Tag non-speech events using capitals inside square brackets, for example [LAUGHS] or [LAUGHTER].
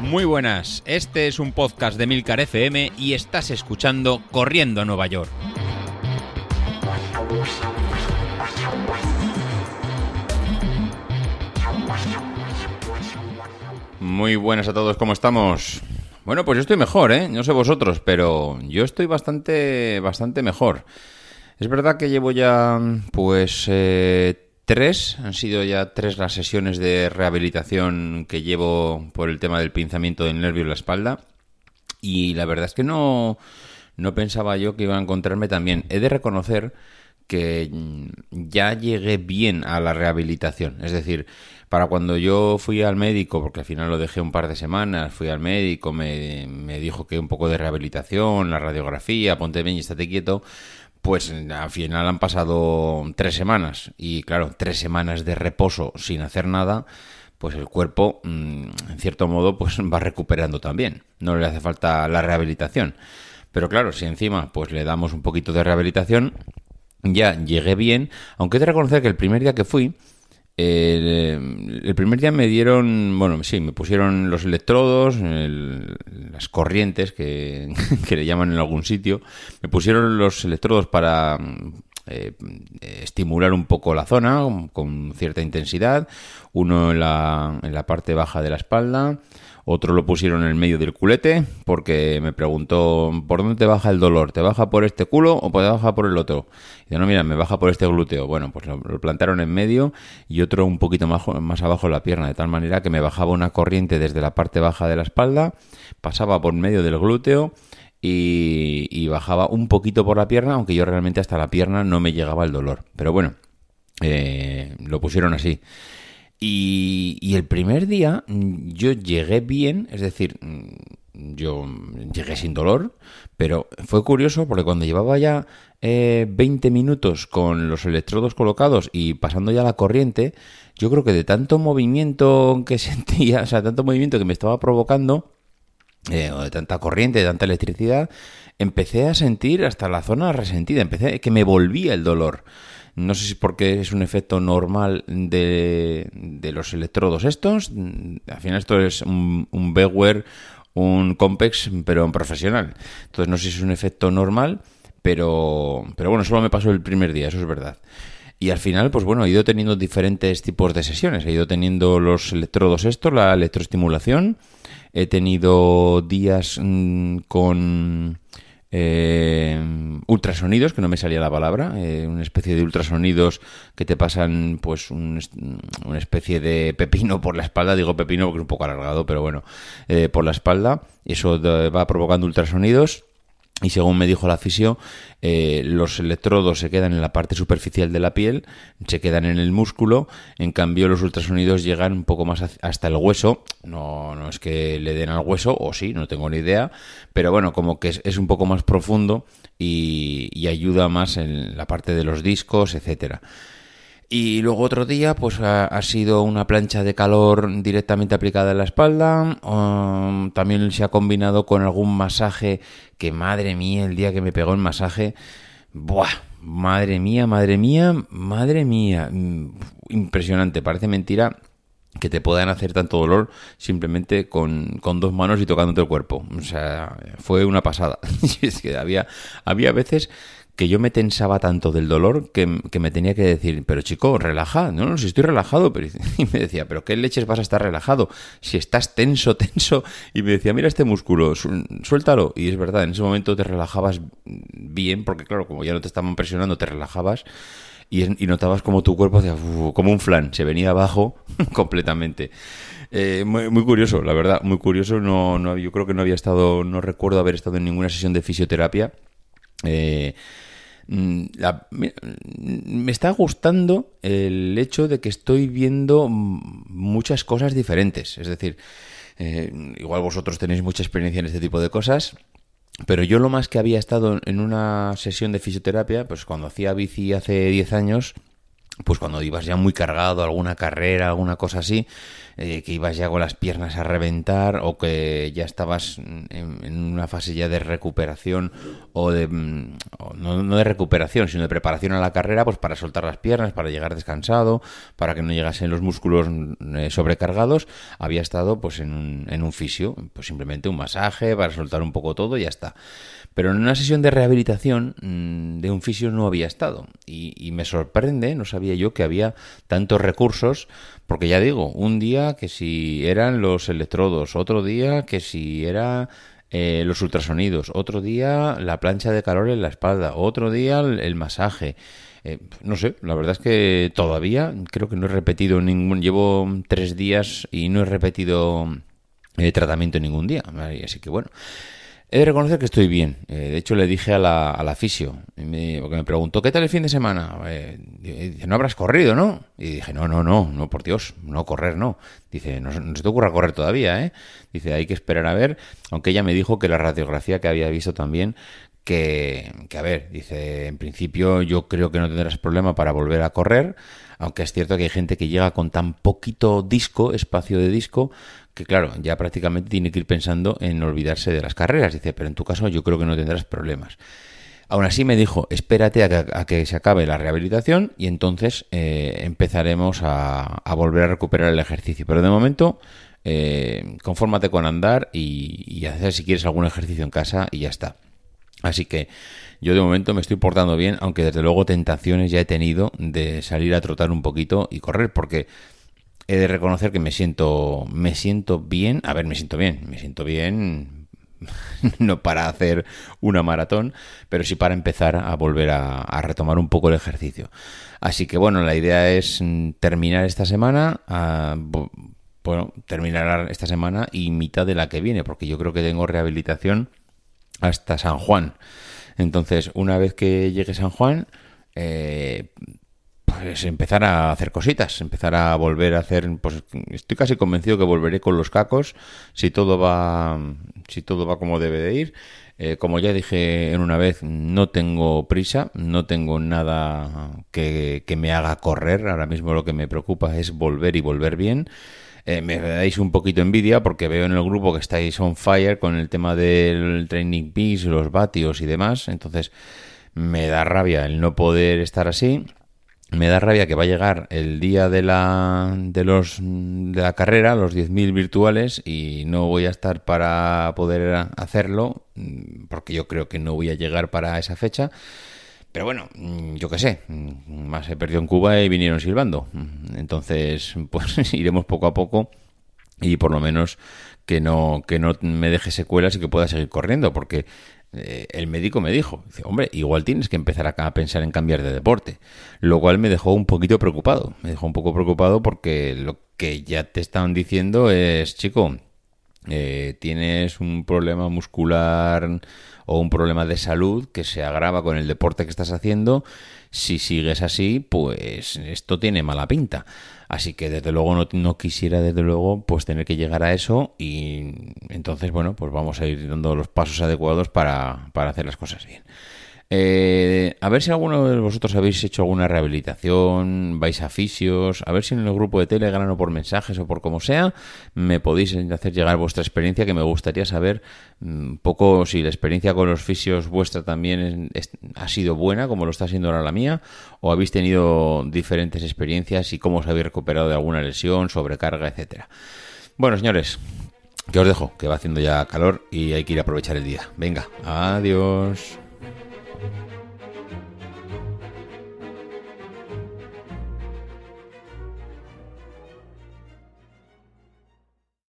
Muy buenas, este es un podcast de Milcar FM y estás escuchando Corriendo a Nueva York. Muy buenas a todos, ¿cómo estamos? Bueno, pues yo estoy mejor, ¿eh? No sé vosotros, pero yo estoy bastante, bastante mejor. Es verdad que llevo ya, pues, eh, tres, han sido ya tres las sesiones de rehabilitación que llevo por el tema del pinzamiento del nervio en la espalda. Y la verdad es que no, no pensaba yo que iba a encontrarme también. He de reconocer que ya llegué bien a la rehabilitación. Es decir, para cuando yo fui al médico, porque al final lo dejé un par de semanas, fui al médico, me, me dijo que un poco de rehabilitación, la radiografía, ponte bien y estate quieto, pues al final han pasado tres semanas y claro, tres semanas de reposo sin hacer nada, pues el cuerpo, mm, en cierto modo, pues [LAUGHS] va recuperando también. No le hace falta la rehabilitación. Pero claro, si encima pues le damos un poquito de rehabilitación, ya llegué bien, aunque he de reconocer que el primer día que fui, el, primer día me dieron, bueno, sí, me pusieron los electrodos, las corrientes que, [LAUGHS] que, le llaman en algún sitio, me pusieron los electrodos para eh, estimular un poco la zona con cierta intensidad, uno en la, en la parte baja de la espalda, otro lo pusieron en el medio del culete porque me preguntó, ¿por dónde te baja el dolor? ¿Te baja por este culo o te baja por el otro? Y dice, no, mira, me baja por este glúteo. Bueno, pues lo, plantaron en medio y otro un poquito más, más abajo en la pierna, de tal manera que me bajaba una corriente desde la parte baja de la espalda, pasaba por medio del glúteo y, bajaba un poquito por la pierna, aunque yo realmente hasta la pierna no me llegaba el dolor. Pero bueno, eh, lo pusieron así. Y, el primer día mm, yo llegué bien, es decir, mm, yo llegué sin dolor, pero fue curioso porque cuando llevaba ya eh, 20 minutos con los electrodos colocados y pasando ya la corriente, yo creo que de tanto movimiento que [LAUGHS] sentía, o sea, tanto movimiento que me estaba provocando, eh, o de tanta corriente, de tanta electricidad, empecé a sentir hasta la zona resentida, empecé que me volvía el dolor. No sé si porque es un efecto normal de, de los electrodos estos. Al final esto es un, un un Compex, pero en profesional. Entonces no sé si es un efecto normal, pero, pero bueno, solo me pasó el primer día, eso es verdad. Y al final, pues bueno, he ido teniendo diferentes tipos de sesiones. He ido teniendo los electrodos estos, la electroestimulación. He tenido días mm, con eh, ultrasonidos, que no me salía la palabra, eh, una especie de ultrasonidos que te pasan pues una especie de pepino por la espalda, digo pepino porque es un poco alargado, pero bueno, eh, por la espalda, eso va provocando ultrasonidos y según me dijo la fisio, eh, los electrodos se quedan en la parte superficial de la piel, se quedan en el músculo, en cambio los ultrasonidos llegan un poco más hasta el hueso, no, no es que le den al hueso, o sí, no tengo ni idea, pero bueno, como que es, un poco más profundo y, y ayuda más en la parte de los discos, etcétera. Y luego otro día, pues ha, sido una plancha de calor directamente aplicada en la espalda. Um, también se ha combinado con algún masaje que, madre mía, el día que me pegó el masaje, ¡buah! Madre mía, madre mía, madre mía. Mm, impresionante, parece mentira que te puedan hacer tanto dolor simplemente con, con, dos manos y tocándote el cuerpo. O sea, fue una pasada. [LAUGHS] es que había, había veces que yo me tensaba tanto del dolor que, me tenía que decir, pero chico, relaja, no, no, si estoy relajado, pero, [LAUGHS] y me decía, pero ¿qué leches vas a estar relajado? Si estás tenso, [LAUGHS] tenso, y me decía, mira este músculo, suéltalo, y es verdad, en ese momento te relajabas bien, porque claro, como ya no te estaban presionando, te relajabas, y, notabas como tu cuerpo hacía como un flan, se venía abajo [LAUGHS] completamente. Eh, muy, muy, curioso, la verdad, muy curioso. No, no, yo creo que no había estado, no recuerdo haber estado en ninguna sesión de fisioterapia. Eh, Mm, me está gustando el hecho de que estoy viendo muchas cosas diferentes. Es decir, eh, igual vosotros tenéis mucha experiencia en este tipo de cosas, pero yo lo más que había estado en una sesión de fisioterapia, pues cuando hacía bici hace 10 años, pues cuando ibas ya muy cargado, alguna carrera, alguna cosa así, eh, que ibas ya con las piernas a reventar o que ya estabas en, una fase ya de recuperación o de mm, no, de recuperación sino de preparación a la carrera pues para soltar las piernas para llegar descansado para que no llegasen los músculos mm, eh, sobrecargados había estado pues en un, en un fisio pues simplemente un masaje para soltar un poco todo y ya está pero en una sesión de rehabilitación mm, de un fisio no había estado. Y, me sorprende, no sabía yo que había tantos recursos, porque ya digo, un día que si eran los electrodos, otro día que si era eh, los ultrasonidos, otro día la plancha de calor en la espalda, otro día el, masaje. Eh, no sé, la verdad es que todavía creo que no he repetido ningún. Llevo tres días y no he repetido eh, tratamiento ningún día. Así que bueno. He de reconocer que estoy bien. Eh, de hecho, le dije a la, a la fisio, me, porque me preguntó, ¿qué tal el fin de semana? Eh, dice, no habrás corrido, ¿no? Y dije, no, no, no, no, por Dios, no correr, no. Dice, no, se te ocurra correr todavía, ¿eh? Dice, hay que esperar a ver, aunque ella me dijo que la radiografía que había visto también, que, que a ver, dice, en principio yo creo que no tendrás problema para volver a correr, aunque es cierto que hay gente que llega con tan poquito disco, espacio de disco, que claro, ya prácticamente tiene que ir pensando en olvidarse de las carreras. Dice, pero en tu caso yo creo que no tendrás problemas. Aún así me dijo, espérate a que, se acabe la rehabilitación y entonces eh, empezaremos a, volver a recuperar el ejercicio. Pero de momento, eh, confórmate con andar y, y hacer si quieres algún ejercicio en casa y ya está. Así que yo de momento me estoy portando bien, aunque desde luego tentaciones ya he tenido de salir a trotar un poquito y correr, porque he de reconocer que me siento, me siento bien. A ver, me siento bien, me siento bien. [LAUGHS] no para hacer una maratón, pero sí para empezar a volver a, retomar un poco el ejercicio. Así que bueno, la idea es mm, terminar esta semana, bueno, terminar esta semana y mitad de la que viene, porque yo creo que tengo rehabilitación hasta San Juan. Entonces, una vez que llegue San Juan, eh, pues empezar a hacer cositas, empezar a volver a hacer, pues estoy casi convencido que volveré con los cacos si todo va, si todo va como debe de ir. Eh, como ya dije en una vez, no tengo prisa, no tengo nada que, que, me haga correr. Ahora mismo lo que me preocupa es volver y volver bien. Eh, me dais un poquito envidia porque veo en el grupo que estáis on fire con el tema del training peaks, los vatios y demás. Entonces me da rabia el no poder estar así me da rabia que va a llegar el día de la, de los, de la carrera, los 10.000 virtuales, y no voy a estar para poder hacerlo, mm, porque yo creo que no voy a llegar para esa fecha. Pero bueno, mm, yo qué sé, mm, más he perdido en Cuba y vinieron silbando. Entonces, [LAUGHS] pues iremos poco a poco y por lo menos que no, que no me deje secuelas y que pueda seguir corriendo, porque eh, el médico me dijo, dice, hombre, igual tienes que empezar a pensar en cambiar de deporte, lo cual me dejó un poquito preocupado, me dejó un poco preocupado porque lo que ya te estaban diciendo es, chico, eh, tienes un problema muscular o un problema de salud que se agrava con el deporte que estás haciendo, si sigues así, pues esto tiene mala pinta. Así que desde luego no, no, quisiera, desde luego, pues tener que llegar a eso y entonces, bueno, pues vamos a ir dando los pasos adecuados para, para hacer las cosas bien. Eh, a ver si alguno de vosotros habéis hecho alguna rehabilitación, vais a fisios, a ver si en el grupo de Telegram o por mensajes o por como sea, me podéis hacer llegar vuestra experiencia, que me gustaría saber un mm, poco si la experiencia con los fisios vuestra también ha sido buena, como lo está siendo ahora la mía, o habéis tenido diferentes experiencias y cómo os habéis recuperado de alguna lesión, sobrecarga, etcétera. Bueno, señores, que os dejo, que va haciendo ya calor y hay que ir a aprovechar el día. Venga, adiós. thank you